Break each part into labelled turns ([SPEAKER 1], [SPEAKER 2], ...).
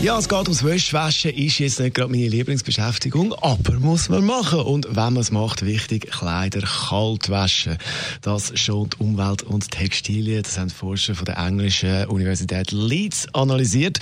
[SPEAKER 1] ja, es geht ums Wäschwaschen, ist jetzt nicht gerade meine Lieblingsbeschäftigung, aber muss man machen. Und wenn man es macht, wichtig, Kleider kalt waschen. Das schont Umwelt und Textilien. Das haben Forscher von der englischen Universität Leeds analysiert.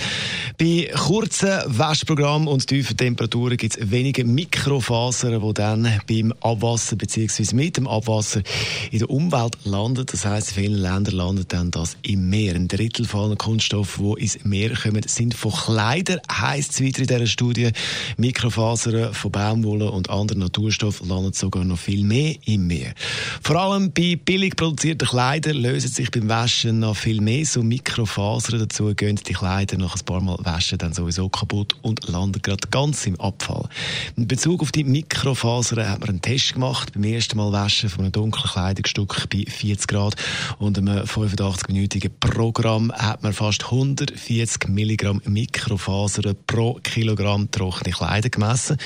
[SPEAKER 1] Bei kurzen Waschprogrammen und tiefen Temperaturen gibt es wenige Mikrofasern, die dann beim Abwasser bzw. mit dem Abwasser in der Umwelt landen. Das heißt, in vielen Ländern landet dann das im Meer. Ein Drittel von allen Kunststoffen, die ins Meer kommen, sind von Kleidern Leider heisst es weiter in dieser Studie, Mikrofasern von Baumwolle und anderen Naturstoffen landen sogar noch viel mehr im Meer. Vor allem bei billig produzierten Kleidern lösen sich beim Waschen noch viel mehr so Mikrofasern dazu, gehen die Kleider nach ein paar Mal waschen dann sowieso kaputt und landen gerade ganz im Abfall. In Bezug auf die Mikrofasern hat man einen Test gemacht, beim ersten Mal waschen von einem dunklen Kleidungsstück bei 40 Grad und einem 85-minütigen Programm hat man fast 140 Milligramm Mikrofasern Mikrofasern pro Kilogramm trockene Kleider gemessen.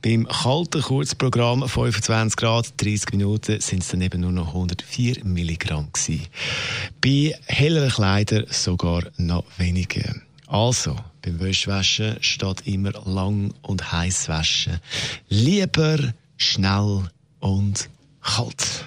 [SPEAKER 1] Beim kalten Kurzprogramm 25 Grad, 30 Minuten, sind es dann eben nur noch 104 Milligramm gewesen. Bei helleren Kleidern sogar noch weniger. Also, beim Wäschwaschen steht immer lang und heiß waschen. Lieber schnell und kalt.